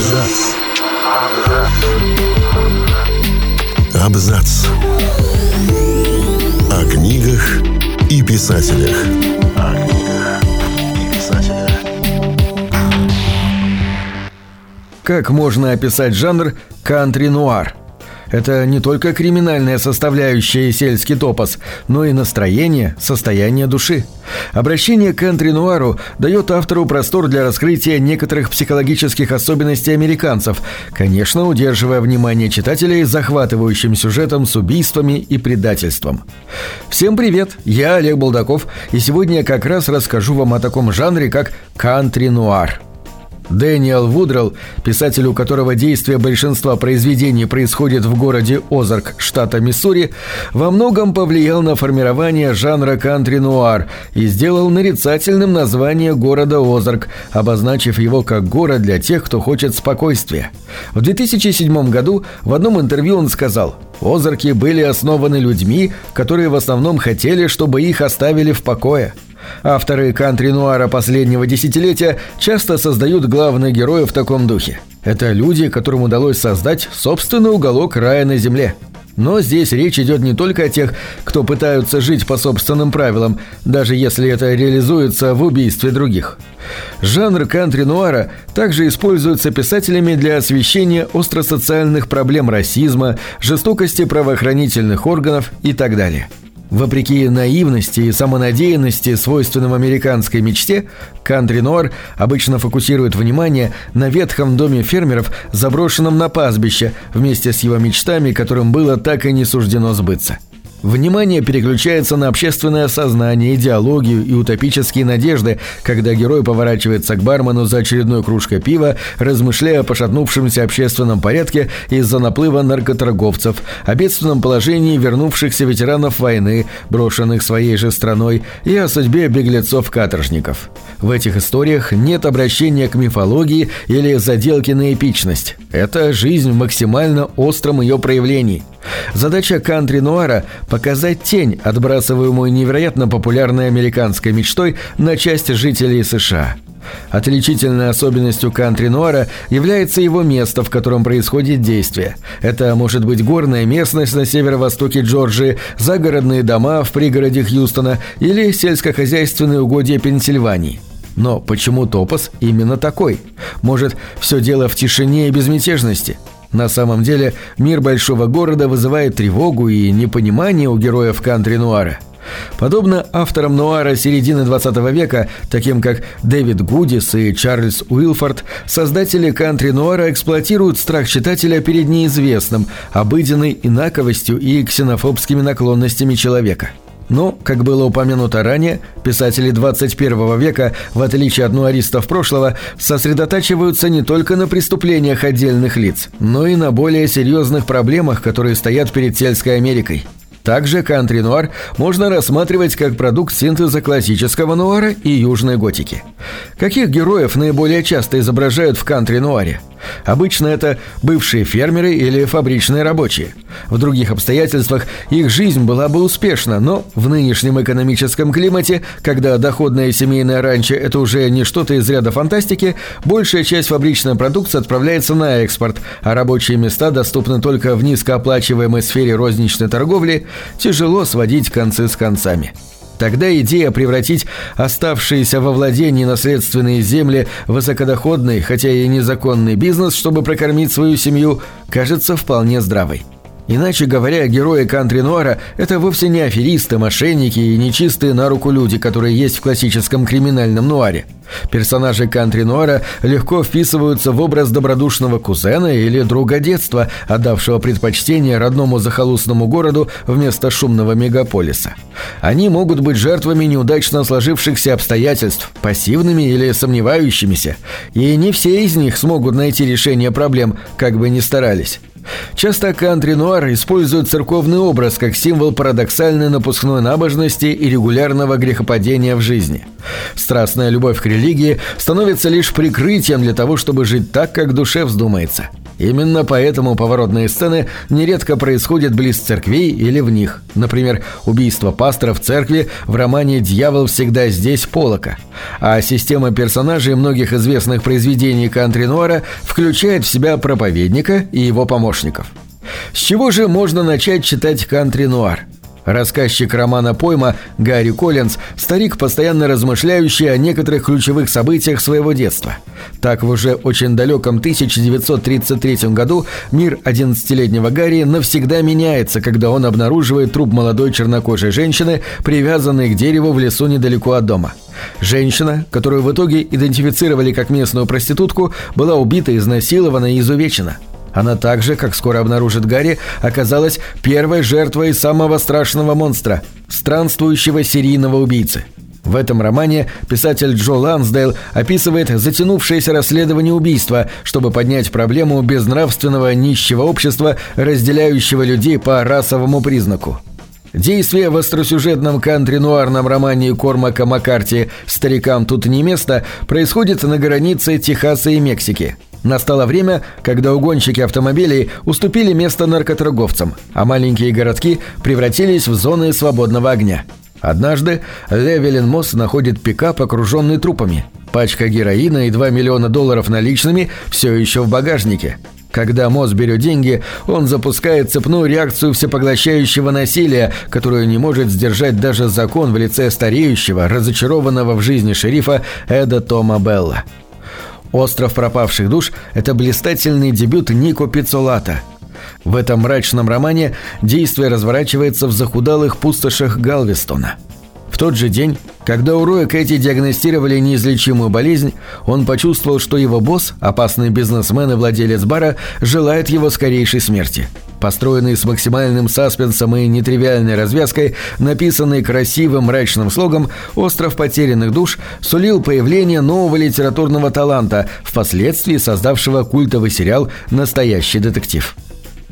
Абзац. Абзац. О книгах и писателях. О книгах и писателях. Как можно описать жанр кантри-нуар? Это не только криминальная составляющая сельский топос, но и настроение, состояние души. Обращение к кантри-нуару дает автору простор для раскрытия некоторых психологических особенностей американцев, конечно, удерживая внимание читателей захватывающим сюжетом с убийствами и предательством. Всем привет, я Олег Булдаков, и сегодня я как раз расскажу вам о таком жанре, как кантри-нуар. Дэниел Вудрелл, писатель, у которого действие большинства произведений происходит в городе Озарк, штата Миссури, во многом повлиял на формирование жанра кантри-нуар и сделал нарицательным название города Озарк, обозначив его как город для тех, кто хочет спокойствия. В 2007 году в одном интервью он сказал «Озарки были основаны людьми, которые в основном хотели, чтобы их оставили в покое». Авторы кантри-нуара последнего десятилетия часто создают главных героев в таком духе. Это люди, которым удалось создать собственный уголок рая на земле. Но здесь речь идет не только о тех, кто пытаются жить по собственным правилам, даже если это реализуется в убийстве других. Жанр кантри-нуара также используется писателями для освещения остросоциальных проблем расизма, жестокости правоохранительных органов и так далее. Вопреки наивности и самонадеянности, свойственным американской мечте, кантри-нуар обычно фокусирует внимание на ветхом доме фермеров, заброшенном на пастбище, вместе с его мечтами, которым было так и не суждено сбыться. Внимание переключается на общественное сознание, идеологию и утопические надежды, когда герой поворачивается к бармену за очередной кружкой пива, размышляя о пошатнувшемся общественном порядке из-за наплыва наркоторговцев, о бедственном положении вернувшихся ветеранов войны, брошенных своей же страной, и о судьбе беглецов-каторжников. В этих историях нет обращения к мифологии или заделки на эпичность. Это жизнь в максимально остром ее проявлении. Задача кантри-нуара – показать тень, отбрасываемую невероятно популярной американской мечтой на часть жителей США. Отличительной особенностью кантри-нуара является его место, в котором происходит действие. Это может быть горная местность на северо-востоке Джорджии, загородные дома в пригороде Хьюстона или сельскохозяйственные угодья Пенсильвании. Но почему топос именно такой? Может, все дело в тишине и безмятежности? На самом деле, мир большого города вызывает тревогу и непонимание у героев кантри-нуара. Подобно авторам нуара середины 20 века, таким как Дэвид Гудис и Чарльз Уилфорд, создатели кантри-нуара эксплуатируют страх читателя перед неизвестным, обыденной инаковостью и ксенофобскими наклонностями человека – но, как было упомянуто ранее, писатели 21 века, в отличие от нуаристов прошлого, сосредотачиваются не только на преступлениях отдельных лиц, но и на более серьезных проблемах, которые стоят перед сельской Америкой. Также кантри-нуар можно рассматривать как продукт синтеза классического нуара и южной готики. Каких героев наиболее часто изображают в кантри-нуаре? Обычно это бывшие фермеры или фабричные рабочие. В других обстоятельствах их жизнь была бы успешна, но в нынешнем экономическом климате, когда доходное семейное ранчо – это уже не что-то из ряда фантастики, большая часть фабричной продукции отправляется на экспорт, а рабочие места доступны только в низкооплачиваемой сфере розничной торговли, тяжело сводить концы с концами. Тогда идея превратить оставшиеся во владении наследственные земли в высокодоходный, хотя и незаконный бизнес, чтобы прокормить свою семью, кажется вполне здравой. Иначе говоря, герои кантри-нуара – это вовсе не аферисты, мошенники и нечистые на руку люди, которые есть в классическом криминальном нуаре. Персонажи кантри-нуара легко вписываются в образ добродушного кузена или друга детства, отдавшего предпочтение родному захолустному городу вместо шумного мегаполиса. Они могут быть жертвами неудачно сложившихся обстоятельств, пассивными или сомневающимися, и не все из них смогут найти решение проблем, как бы ни старались. Часто кантри-нуар использует церковный образ как символ парадоксальной напускной набожности и регулярного грехопадения в жизни. Страстная любовь к религии становится лишь прикрытием для того, чтобы жить так, как душе вздумается. Именно поэтому поворотные сцены нередко происходят близ церквей или в них. Например, убийство пастора в церкви в романе «Дьявол всегда здесь» Полока. А система персонажей многих известных произведений кантри-нуара включает в себя проповедника и его помощников. С чего же можно начать читать кантри-нуар? Рассказчик романа «Пойма» Гарри Коллинз – старик, постоянно размышляющий о некоторых ключевых событиях своего детства. Так, в уже очень далеком 1933 году мир 11-летнего Гарри навсегда меняется, когда он обнаруживает труп молодой чернокожей женщины, привязанной к дереву в лесу недалеко от дома. Женщина, которую в итоге идентифицировали как местную проститутку, была убита, изнасилована и изувечена – она также, как скоро обнаружит Гарри, оказалась первой жертвой самого страшного монстра – странствующего серийного убийцы. В этом романе писатель Джо Лансдейл описывает затянувшееся расследование убийства, чтобы поднять проблему безнравственного нищего общества, разделяющего людей по расовому признаку. Действие в остросюжетном кантри-нуарном романе Кормака Маккарти «Старикам тут не место» происходит на границе Техаса и Мексики – Настало время, когда угонщики автомобилей уступили место наркоторговцам, а маленькие городки превратились в зоны свободного огня. Однажды Левелин Мосс находит пикап, окруженный трупами. Пачка героина и 2 миллиона долларов наличными все еще в багажнике. Когда Мосс берет деньги, он запускает цепную реакцию всепоглощающего насилия, которую не может сдержать даже закон в лице стареющего, разочарованного в жизни шерифа Эда Тома Белла. «Остров пропавших душ» — это блистательный дебют Нико Пиццолата. В этом мрачном романе действие разворачивается в захудалых пустошах Галвестона. В тот же день, когда у Роя Кэти диагностировали неизлечимую болезнь, он почувствовал, что его босс, опасный бизнесмен и владелец бара, желает его скорейшей смерти – построенный с максимальным саспенсом и нетривиальной развязкой, написанный красивым мрачным слогом, «Остров потерянных душ» сулил появление нового литературного таланта, впоследствии создавшего культовый сериал «Настоящий детектив».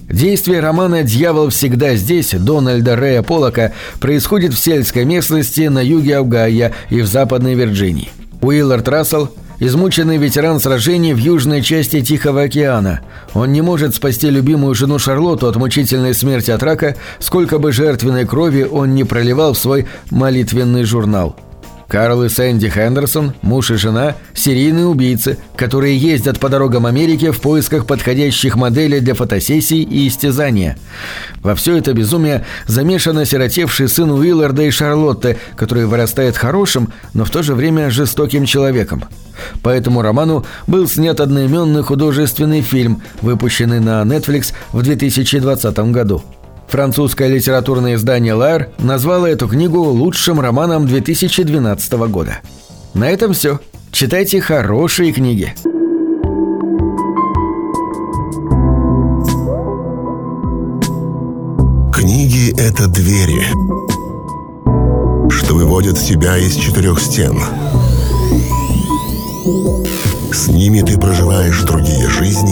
Действие романа «Дьявол всегда здесь» Дональда Рэя Полока происходит в сельской местности на юге Аугайя и в Западной Вирджинии. Уиллард Рассел – измученный ветеран сражений в южной части Тихого океана. Он не может спасти любимую жену Шарлотту от мучительной смерти от рака, сколько бы жертвенной крови он не проливал в свой молитвенный журнал. Карл и Сэнди Хендерсон, муж и жена, серийные убийцы, которые ездят по дорогам Америки в поисках подходящих моделей для фотосессий и истязания. Во все это безумие замешан осиротевший сын Уилларда и Шарлотты, который вырастает хорошим, но в то же время жестоким человеком. По этому роману был снят одноименный художественный фильм, выпущенный на Netflix в 2020 году. Французское литературное издание «Лайр» назвало эту книгу лучшим романом 2012 года. На этом все. Читайте хорошие книги. Книги — это двери, что выводят тебя из четырех стен. С ними ты проживаешь другие жизни,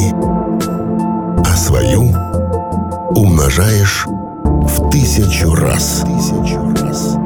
умножаешь в тысячу раз. Тысячу раз.